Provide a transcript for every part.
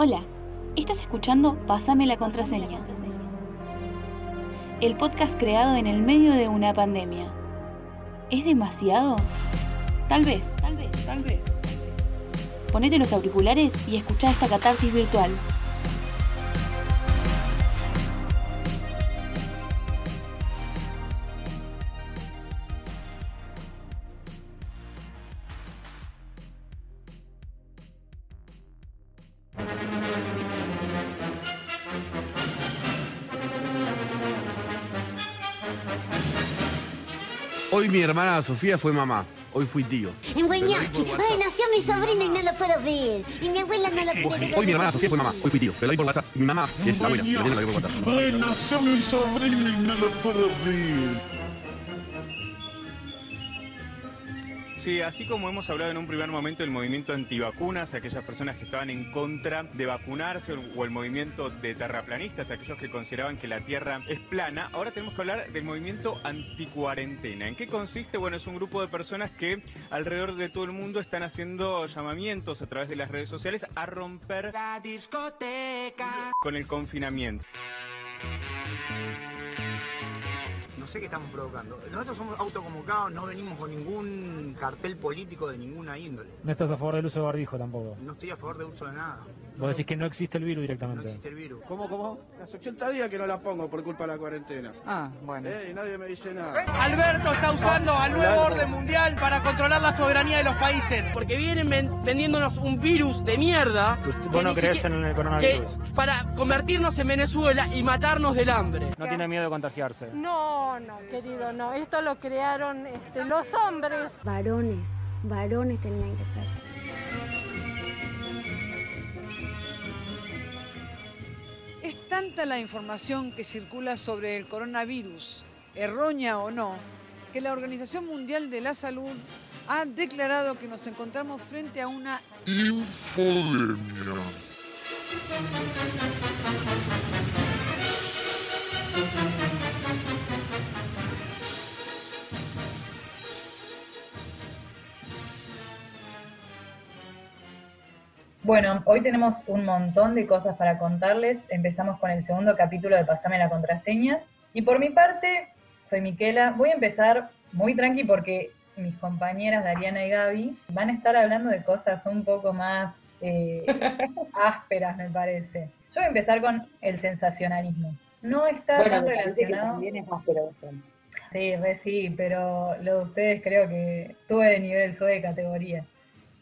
Hola, estás escuchando Pásame la contraseña. El podcast creado en el medio de una pandemia. ¿Es demasiado? Tal vez, tal vez, tal vez. Ponete los auriculares y escucha esta catarsis virtual. Hermana Sofía fue mamá. Hoy fui tío. En Guañasqui. Ay, nació mi sobrina y no lo puedo ver. Y mi abuela no lo puede ver. Hoy mi hermana Sofía fue mamá. Hoy fui tío. Pero hoy por WhatsApp. Mi mamá, que es la abuela, la nena la por WhatsApp. Ay, nació mi sobrina y no lo puedo ver. Sí, así como hemos hablado en un primer momento del movimiento antivacunas, aquellas personas que estaban en contra de vacunarse o el movimiento de terraplanistas, aquellos que consideraban que la Tierra es plana, ahora tenemos que hablar del movimiento anticuarentena. ¿En qué consiste? Bueno, es un grupo de personas que alrededor de todo el mundo están haciendo llamamientos a través de las redes sociales a romper La discoteca. con el confinamiento. Sé qué estamos provocando. Nosotros somos autoconvocados, no venimos con ningún cartel político de ninguna índole. No estás a favor del uso de barbijo tampoco. No estoy a favor de uso de nada. Vos decís que no existe el virus No directamente. existe el virus. ¿Cómo, cómo? Hace 80 días que no la pongo por culpa de la cuarentena. Ah, bueno. Eh, y nadie me dice nada. Alberto está usando al nuevo orden mundial para controlar la soberanía de los países. porque vienen ven- vendiéndonos un virus de mierda Vos que no siquiera- en el que coronavirus. para convertirnos en Venezuela y matarnos del hambre. No tiene miedo de contagiarse. No, no, querido, no. Esto lo crearon este, los hombres. Varones, varones tenían que ser. Tanta la información que circula sobre el coronavirus, errónea o no, que la Organización Mundial de la Salud ha declarado que nos encontramos frente a una Infodemia. Bueno, hoy tenemos un montón de cosas para contarles. Empezamos con el segundo capítulo de Pasame la contraseña. Y por mi parte, soy Miquela. Voy a empezar muy tranqui porque mis compañeras Dariana y Gaby van a estar hablando de cosas un poco más eh, ásperas, me parece. Yo voy a empezar con el sensacionalismo. No está tan relacionado. es áspero Sí, re sí, pero lo de ustedes creo que sube de nivel, sube de categoría.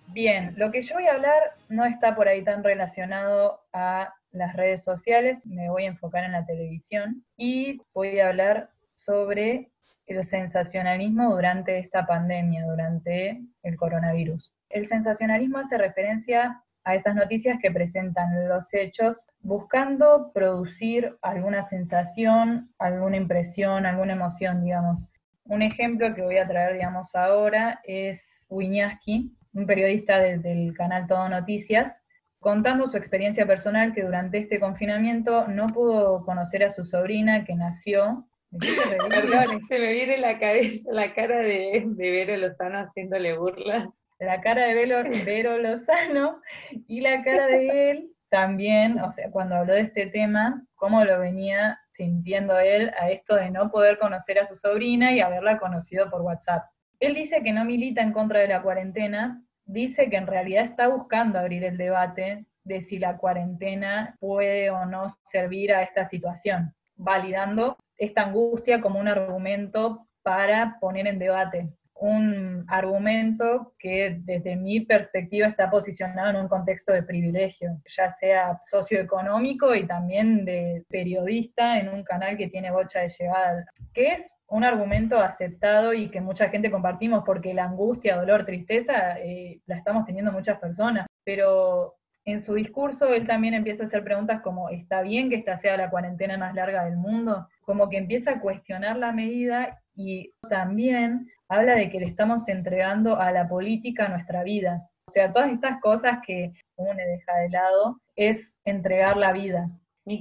Bien, lo que yo voy a hablar no está por ahí tan relacionado a las redes sociales, me voy a enfocar en la televisión y voy a hablar sobre el sensacionalismo durante esta pandemia, durante el coronavirus. El sensacionalismo hace referencia a esas noticias que presentan los hechos buscando producir alguna sensación, alguna impresión, alguna emoción, digamos. Un ejemplo que voy a traer, digamos, ahora es Wiñaski, un periodista de- del canal Todo Noticias, contando su experiencia personal que durante este confinamiento no pudo conocer a su sobrina que nació. Perdón, se me viene la cabeza la cara de, de Vero Lozano haciéndole burla. la cara de Vero, Vero Lozano y la cara de él también, o sea, cuando habló de este tema, cómo lo venía sintiendo él a esto de no poder conocer a su sobrina y haberla conocido por WhatsApp. Él dice que no milita en contra de la cuarentena, dice que en realidad está buscando abrir el debate de si la cuarentena puede o no servir a esta situación, validando esta angustia como un argumento para poner en debate. Un argumento que desde mi perspectiva está posicionado en un contexto de privilegio, ya sea socioeconómico y también de periodista en un canal que tiene bocha de llegada, que es un argumento aceptado y que mucha gente compartimos porque la angustia, dolor, tristeza eh, la estamos teniendo muchas personas, pero en su discurso él también empieza a hacer preguntas como, ¿está bien que esta sea la cuarentena más larga del mundo? Como que empieza a cuestionar la medida y también habla de que le estamos entregando a la política nuestra vida. O sea, todas estas cosas que uno deja de lado es entregar la vida. ¿Y?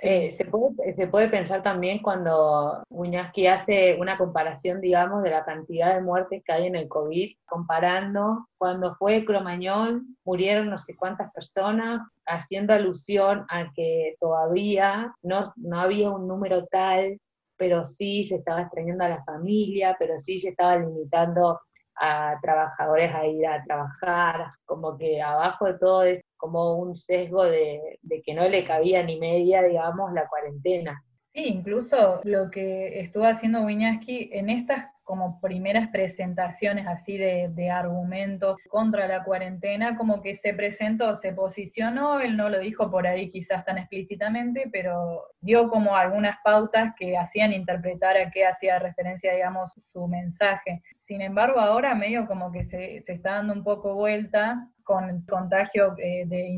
Eh, se, puede, se puede pensar también cuando Wiñaski hace una comparación, digamos, de la cantidad de muertes que hay en el COVID, comparando cuando fue Cromañón, murieron no sé cuántas personas, haciendo alusión a que todavía no, no había un número tal, pero sí se estaba extrañando a la familia, pero sí se estaba limitando a trabajadores a ir a trabajar, como que abajo de todo como un sesgo de, que no le cabía ni media, digamos, la cuarentena. Sí, incluso lo que estuvo haciendo Wiñaski en estas como primeras presentaciones así de, de, argumentos contra la cuarentena, como que se presentó, se posicionó, él no lo dijo por ahí quizás tan explícitamente, pero dio como algunas pautas que hacían interpretar a qué hacía referencia, digamos, su mensaje. Sin embargo, ahora medio como que se, se está dando un poco vuelta con el contagio eh, de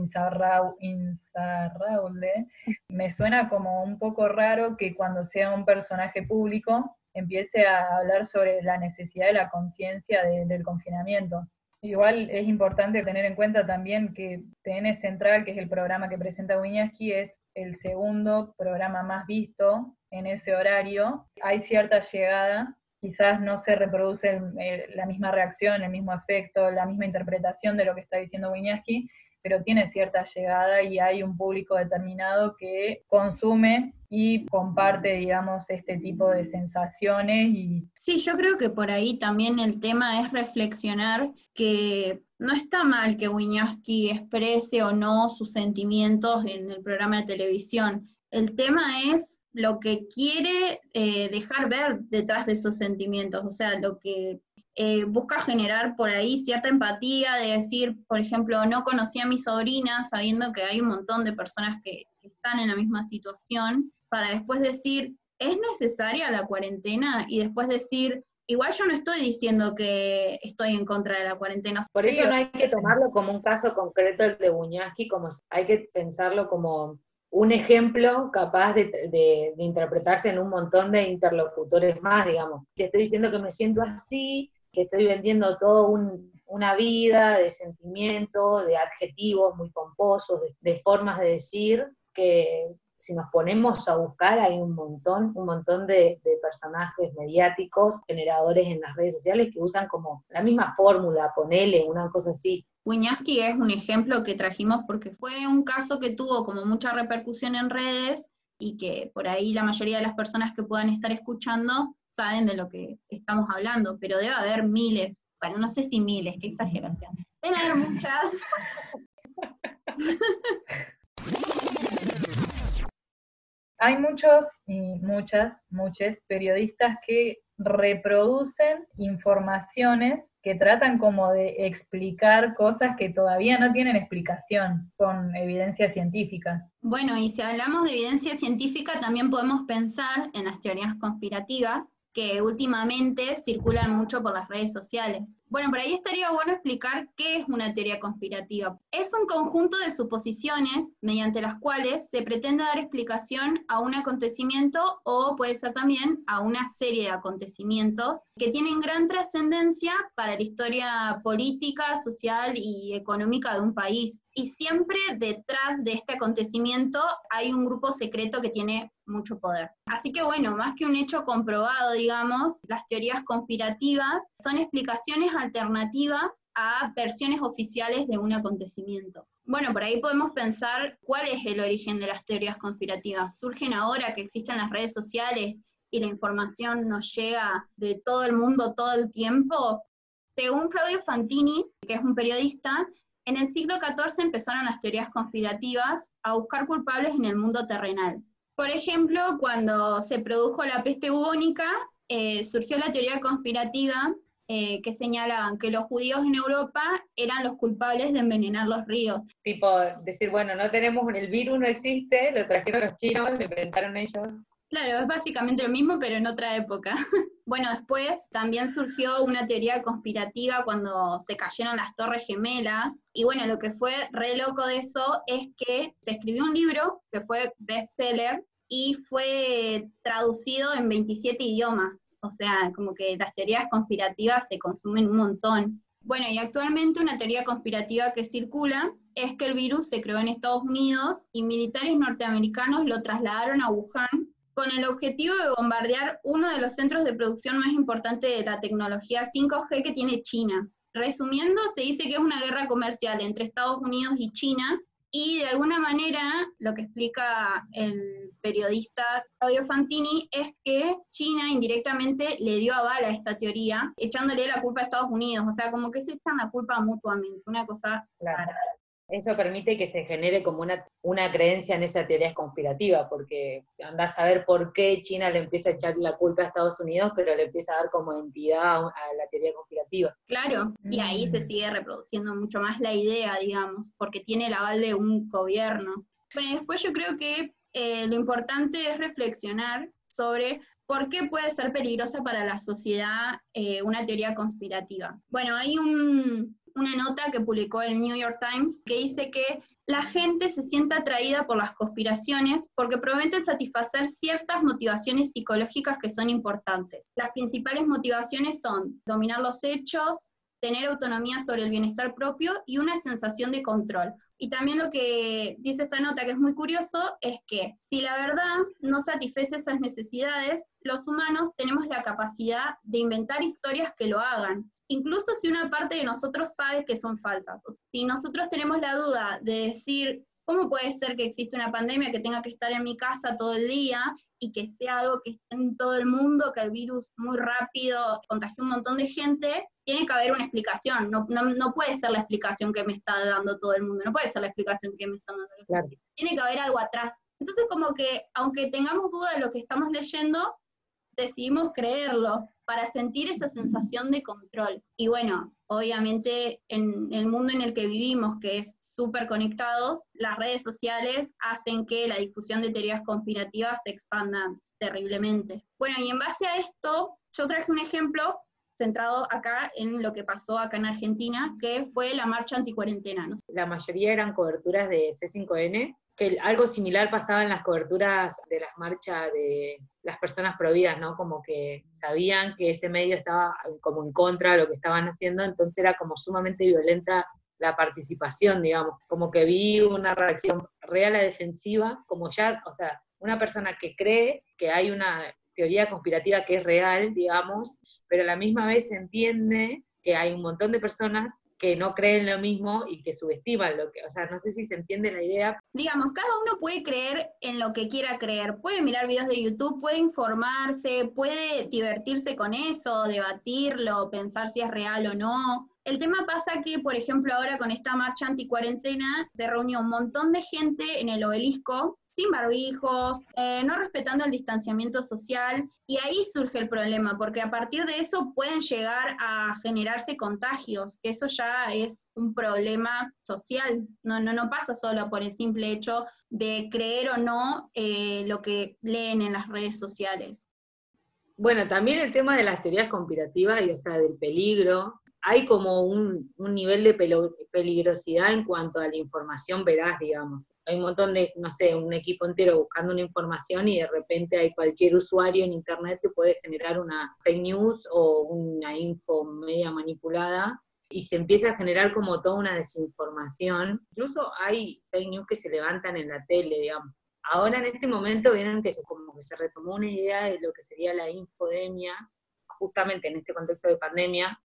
Inzarraule, me suena como un poco raro que cuando sea un personaje público empiece a hablar sobre la necesidad de la conciencia del confinamiento. Igual es importante tener en cuenta también que TN Central, que es el programa que presenta Wiñaski, es el segundo programa más visto en ese horario. Hay cierta llegada quizás no se reproduce la misma reacción, el mismo efecto, la misma interpretación de lo que está diciendo Wiñaski, pero tiene cierta llegada y hay un público determinado que consume y comparte, digamos, este tipo de sensaciones. Y... Sí, yo creo que por ahí también el tema es reflexionar que no está mal que Wiñaski exprese o no sus sentimientos en el programa de televisión. El tema es lo que quiere eh, dejar ver detrás de esos sentimientos, o sea, lo que eh, busca generar por ahí cierta empatía, de decir, por ejemplo, no conocí a mi sobrina sabiendo que hay un montón de personas que, están en la misma situación, para después decir, ¿es necesaria la cuarentena? Y después decir, igual yo no estoy diciendo que estoy en contra de la cuarentena. Por eso no hay que tomarlo como un caso concreto el de Buñaski, como hay que pensarlo como un ejemplo capaz de, interpretarse en un montón de interlocutores más, digamos. Le estoy diciendo que me siento así, que estoy vendiendo toda una vida de sentimientos, de adjetivos muy pomposos, de, formas de decir, que si nos ponemos a buscar hay un montón, un montón de, de, personajes mediáticos, generadores en las redes sociales que usan como la misma fórmula, ponele, una cosa así. Wiñaski es un ejemplo que trajimos porque fue un caso que tuvo como mucha repercusión en redes y que por ahí la mayoría de las personas que puedan estar escuchando saben de lo que estamos hablando, pero debe haber miles, bueno, no sé si miles, qué exageración, deben haber muchas. Hay muchos y muchas, muchos periodistas que reproducen informaciones que tratan como de explicar cosas que todavía no tienen explicación con evidencia científica. Bueno, y si hablamos de evidencia científica, también podemos pensar en las teorías conspirativas, que últimamente circulan mucho por las redes sociales. Bueno, por ahí estaría bueno explicar qué es una teoría conspirativa. Es un conjunto de suposiciones mediante las cuales se pretende dar explicación a un acontecimiento o puede ser también a una serie de acontecimientos que tienen gran trascendencia para la historia política, social y económica de un país. Y siempre detrás de este acontecimiento hay un grupo secreto que tiene mucho poder. Así que bueno, más que un hecho comprobado, digamos, las teorías conspirativas son explicaciones alternativas a versiones oficiales de un acontecimiento. Bueno, por ahí podemos pensar cuál es el origen de las teorías conspirativas. Surgen ahora que existen las redes sociales y la información nos llega de todo el mundo todo el tiempo. Según Claudio Fantini, que es un periodista, en el siglo XIV empezaron las teorías conspirativas a buscar culpables en el mundo terrenal. Por ejemplo, cuando se produjo la peste bubónica, eh, surgió la teoría conspirativa eh, que señalaban que los judíos en Europa eran los culpables de envenenar los ríos. Tipo, decir, bueno, no tenemos, el virus no existe, lo trajeron los chinos, lo inventaron ellos. Claro, es básicamente lo mismo, pero en otra época. bueno, después también surgió una teoría conspirativa cuando se cayeron las Torres Gemelas. Y bueno, lo que fue re loco de eso es que se escribió un libro que fue bestseller y fue traducido en 27 idiomas. O sea, como que las teorías conspirativas se consumen un montón. Bueno, y actualmente una teoría conspirativa que circula es que el virus se creó en Estados Unidos y militares norteamericanos lo trasladaron a Wuhan con el objetivo de bombardear uno de los centros de producción más importantes de la tecnología 5G que tiene China. Resumiendo, se dice que es una guerra comercial entre Estados Unidos y China y de alguna manera lo que explica el periodista Claudio Fantini es que China indirectamente le dio aval a esta teoría, echándole la culpa a Estados Unidos, o sea, como que se echan la culpa mutuamente, una cosa rara. Eso permite que se genere como una, una creencia en esa teoría conspirativa, porque andás a ver por qué China le empieza a echar la culpa a Estados Unidos, pero le empieza a dar como entidad a la teoría conspirativa. Claro, y ahí se mm. sigue reproduciendo mucho más la idea, digamos, porque tiene el aval de un gobierno. Bueno, después yo creo que eh, lo importante es reflexionar sobre ¿Por qué puede ser peligrosa para la sociedad eh, una teoría conspirativa? Bueno, hay un, una nota que publicó el New York Times que dice que la gente se siente atraída por las conspiraciones porque prometen satisfacer ciertas motivaciones psicológicas que son importantes. Las principales motivaciones son dominar los hechos, tener autonomía sobre el bienestar propio y una sensación de control. Y también lo que dice esta nota, que es muy curioso, es que si la verdad no satisface esas necesidades, los humanos tenemos la capacidad de inventar historias que lo hagan incluso si una parte de nosotros sabe que son falsas. si nosotros tenemos la duda de decir, ¿cómo puede ser que existe una pandemia que tenga que estar en mi casa todo el día y que sea algo que esté en todo el mundo, que el virus muy rápido contagie un montón de gente? Tiene que haber una explicación, no, no, puede ser la explicación que me está dando todo el mundo, no puede ser la explicación que me están dando los Tiene que haber algo atrás. Entonces, como que, aunque tengamos duda de lo que estamos leyendo, decidimos creerlo para sentir esa sensación de control. Y bueno, obviamente en el mundo en el que vivimos, que es súper conectados, las redes sociales hacen que la difusión de teorías conspirativas se expanda terriblemente. Bueno, y en base a esto, yo traje un ejemplo centrado acá en lo que pasó acá en Argentina, que fue la marcha anticuarentena. ¿no? La mayoría eran coberturas de C5N, que algo similar pasaba en las coberturas de las marchas de las personas prohibidas, ¿no? Como que sabían que ese medio estaba como en contra de lo que estaban haciendo, entonces era como sumamente violenta la participación, digamos, como que vi una reacción real a defensiva, como ya, o sea, una persona que cree que hay una teoría conspirativa que es real, digamos, pero a la misma vez entiende que hay un montón de personas que no creen lo mismo y que subestiman lo que, o sea, no sé si se entiende la idea. Digamos, cada uno puede creer en lo que quiera creer, puede mirar videos de YouTube, puede informarse, puede divertirse con eso, debatirlo, pensar si es real o no. El tema pasa que, por ejemplo, ahora con esta marcha anticuarentena se reunió un montón de gente en el obelisco sin barbijos, eh, no respetando el distanciamiento social, y ahí surge el problema, porque a partir de eso pueden llegar a generarse contagios, que eso ya es un problema social, no, no, no pasa solo por el simple hecho de creer o no eh, lo que leen en las redes sociales. Bueno, también el tema de las teorías conspirativas y, o sea, del peligro, hay como un, un, nivel de peligrosidad en cuanto a la información veraz, digamos hay un montón de, no sé, un equipo entero buscando una información y de repente hay cualquier usuario en Internet que puede generar una fake news o una info media manipulada y se empieza a generar como toda una desinformación. Incluso hay fake news que se levantan en la tele, digamos. Ahora en este momento vienen que se, como que se retomó una idea de lo que sería la infodemia, justamente en este contexto de pandemia,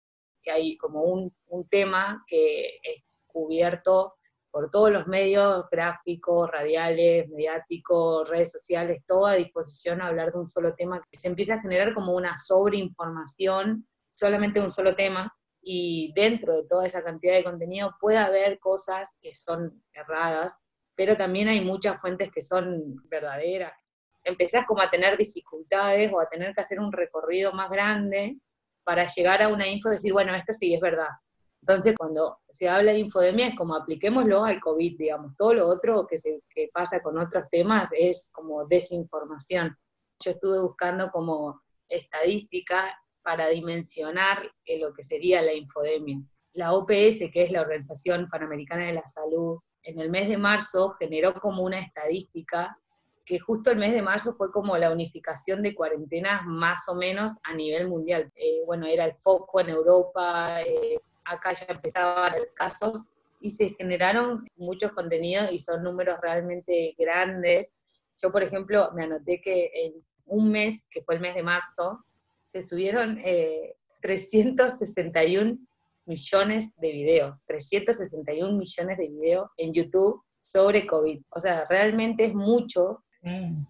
que hay como un, un tema que es cubierto por todos los medios gráficos, radiales, mediáticos, redes sociales, todo a disposición a hablar de un solo tema, que se empieza a generar como una sobreinformación, solamente un solo tema, y dentro de toda esa cantidad de contenido puede haber cosas que son erradas, pero también hay muchas fuentes que son verdaderas. Empezás como a tener dificultades o a tener que hacer un recorrido más grande para llegar a una info decir, bueno, esto sí es verdad, entonces, cuando se habla de infodemia es como apliquémoslo al COVID, digamos. Todo lo otro que, se, que pasa con otros temas es como desinformación. Yo estuve buscando como estadística para dimensionar eh, lo que sería la infodemia. La OPS, que es la Organización Panamericana de la Salud, en el mes de marzo generó como una estadística que justo el mes de marzo fue como la unificación de cuarentenas más o menos a nivel mundial. Eh, bueno, era el foco en Europa, eh, acá ya empezaban casos y se generaron muchos contenidos y son números realmente grandes. Yo, por ejemplo, me anoté que en un mes, que fue el mes de marzo, se subieron eh, 361 millones de videos, 361 millones de videos en YouTube sobre COVID. O sea, realmente es mucho.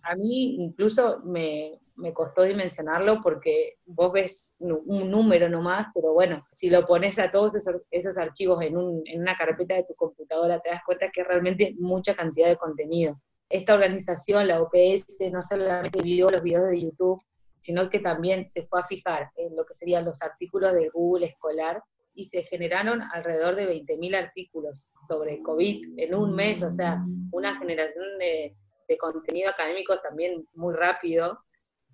A mí incluso me, me costó dimensionarlo porque vos ves un número nomás, pero bueno, si lo pones a todos esos, esos archivos en, un, en, una carpeta de tu computadora, te das cuenta que realmente mucha cantidad de contenido. Esta organización, la OPS, no solamente vio los videos de YouTube, sino que también se fue a fijar en lo que serían los artículos de Google escolar y se generaron alrededor de 20.000 artículos sobre COVID en un mes, o sea, una generación de, de contenido académico también muy rápido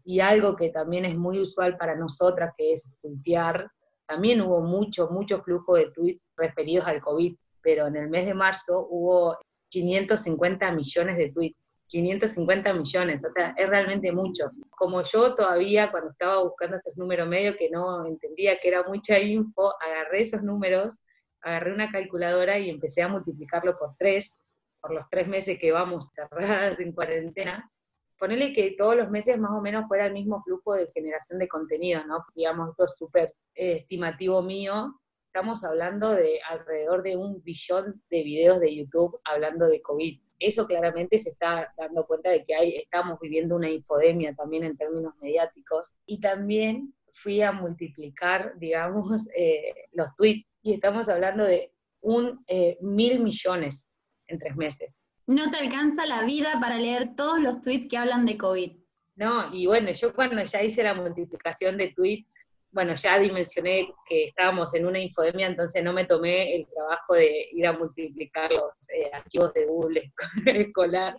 y algo que también es muy usual para nosotras, que es tuitear. También hubo mucho, mucho flujo de tweets referidos al COVID, pero en el mes de marzo hubo 550 millones de tweets. 550 millones, o sea, es realmente mucho. Como yo todavía cuando estaba buscando estos números medio que no entendía que era mucha info, agarré esos números, agarré una calculadora y empecé a multiplicarlo por tres, por los tres meses que vamos cerradas en cuarentena, ponele que todos los meses más o menos fuera el mismo flujo de generación de contenido, ¿no? Digamos, esto es súper eh, estimativo mío. Estamos hablando de alrededor de un billón de videos de YouTube hablando de COVID. Eso claramente se está dando cuenta de que hay, estamos viviendo una infodemia también en términos mediáticos. Y también fui a multiplicar, digamos, eh, los tweets y estamos hablando de un eh, mil millones en tres meses. No te alcanza la vida para leer todos los tweets que hablan de COVID. No, y bueno, yo cuando ya hice la multiplicación de tweets, bueno, ya dimensioné que estábamos en una infodemia, entonces no me tomé el trabajo de ir a multiplicar los eh, archivos de Google escolar,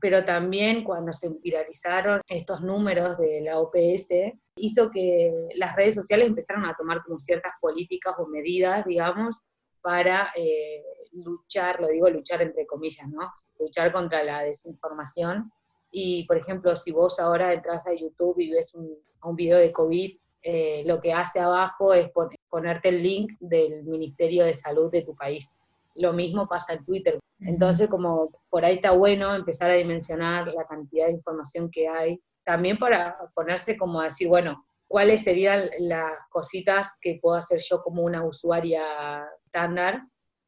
pero también cuando se viralizaron estos números de la OPS, hizo que las redes sociales empezaran a tomar como ciertas políticas o medidas, digamos, para eh, luchar, lo digo luchar entre comillas, ¿no? Luchar contra la desinformación. Y, por ejemplo, si vos ahora entras a YouTube y ves un, un video de COVID, eh, lo que hace abajo es ponerte el link del Ministerio de Salud de tu país. Lo mismo pasa en Twitter. Entonces, como por ahí está bueno empezar a dimensionar la cantidad de información que hay, también para ponerse como a decir, bueno, cuáles serían las cositas que puedo hacer yo como una usuaria estándar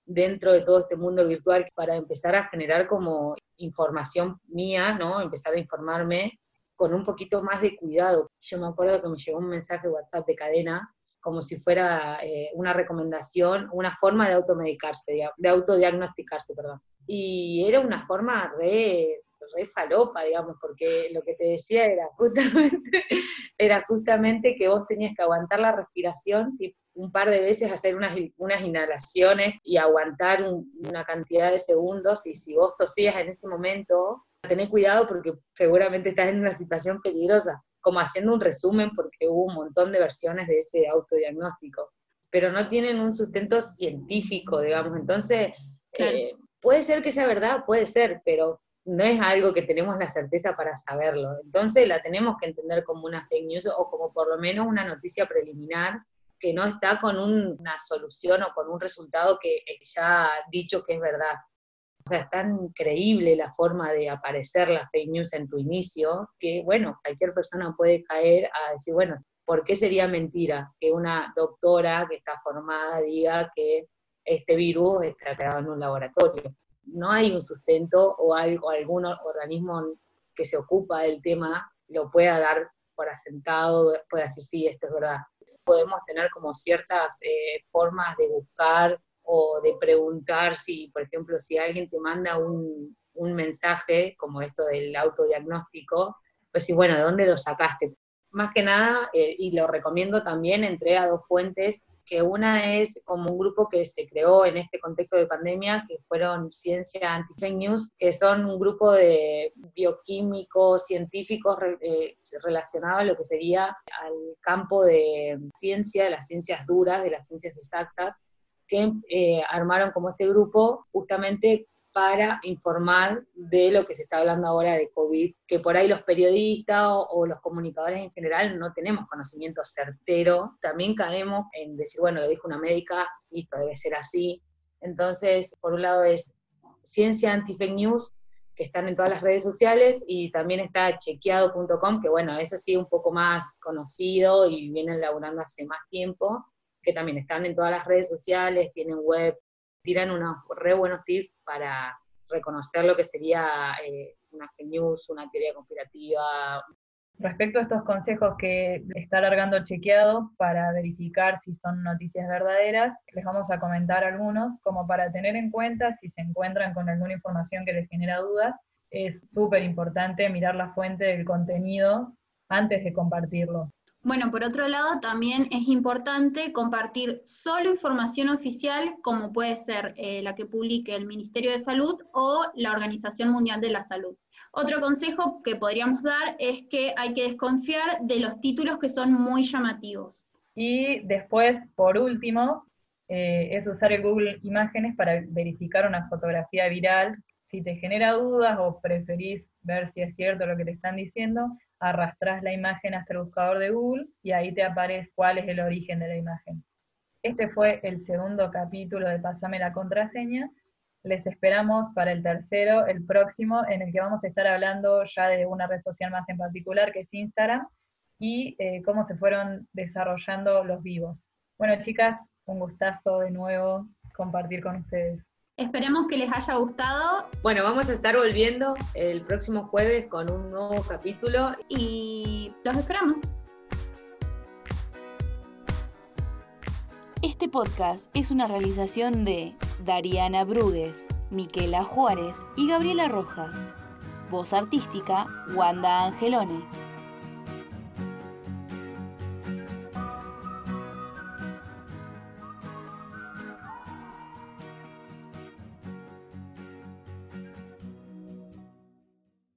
dentro de todo este mundo virtual para empezar a generar como información mía, ¿no? Empezar a informarme con un poquito más de cuidado. Yo me acuerdo que me llegó un mensaje de WhatsApp de cadena como si fuera eh, una recomendación, una forma de automedicarse, de, autodiagnosticarse, perdón. Y era una forma re, re falopa, digamos, porque lo que te decía era justamente, era justamente que vos tenías que aguantar la respiración, un par de veces hacer unas, unas inhalaciones y aguantar una cantidad de segundos y si vos tosías en ese momento, tenés cuidado porque seguramente estás en una situación peligrosa, como haciendo un resumen porque hubo un montón de versiones de ese autodiagnóstico, pero no tienen un sustento científico, digamos, entonces eh, puede ser que sea verdad, puede ser, pero no es algo que tenemos la certeza para saberlo. Entonces la tenemos que entender como una fake news o como por lo menos una noticia preliminar que no está con una solución o con un resultado que ya ha dicho que es verdad. O sea, es tan increíble la forma de aparecer las fake news en tu inicio que, bueno, cualquier persona puede caer a decir, bueno, ¿por qué sería mentira que una doctora que está formada diga que este virus está creado en un laboratorio? No hay un sustento o algo, algún organismo que se ocupa del tema lo pueda dar por asentado, pueda decir, sí, esto es verdad podemos tener como ciertas eh, formas de buscar o de preguntar si, por ejemplo, si alguien te manda un, un mensaje como esto del autodiagnóstico, pues sí, bueno, ¿de dónde lo sacaste? Más que nada, eh, y lo recomiendo también, entré a dos fuentes que una es como un grupo que se creó en este contexto de pandemia, que fueron Ciencia Anti-Fake News, que son un grupo de bioquímicos, científicos eh, relacionados a lo que sería al campo de ciencia, de las ciencias duras, de las ciencias exactas, que eh, armaron como este grupo justamente para informar de lo que se está hablando ahora de COVID, que por ahí los periodistas o, los comunicadores en general no tenemos conocimiento certero, también caemos en decir, bueno, lo dijo una médica, listo, debe ser así. Entonces, por un lado es ciencia anti-fake news, que están en todas las redes sociales, y también está chequeado.com, que bueno, eso sí un poco más conocido y vienen laburando hace más tiempo, que también están en todas las redes sociales, tienen web, tiran unos re buenos tips para reconocer lo que sería eh, una news, una teoría conspirativa. Respecto a estos consejos que está alargando chequeado para verificar si son noticias verdaderas, les vamos a comentar algunos como para tener en cuenta si se encuentran con alguna información que les genera dudas. Es súper importante mirar la fuente del contenido antes de compartirlo. Bueno, por otro lado, también es importante compartir solo información oficial, como puede ser eh, la que publique el Ministerio de Salud o la Organización Mundial de la Salud. Otro consejo que podríamos dar es que hay que desconfiar de los títulos que son muy llamativos. Y después, por último, eh, es usar el Google Imágenes para verificar una fotografía viral. Si te genera dudas o preferís ver si es cierto lo que te están diciendo, arrastras la imagen hasta el buscador de Google y ahí te aparece cuál es el origen de la imagen. Este fue el segundo capítulo de Pásame la contraseña. Les esperamos para el tercero, el próximo, en el que vamos a estar hablando ya de una red social más en particular, que es Instagram, y eh, cómo se fueron desarrollando los vivos. Bueno, chicas, un gustazo de nuevo compartir con ustedes. Esperemos que les haya gustado. Bueno, vamos a estar volviendo el próximo jueves con un nuevo capítulo y los esperamos. Este podcast es una realización de Dariana Brugues, Miquela Juárez y Gabriela Rojas. Voz artística, Wanda Angelone.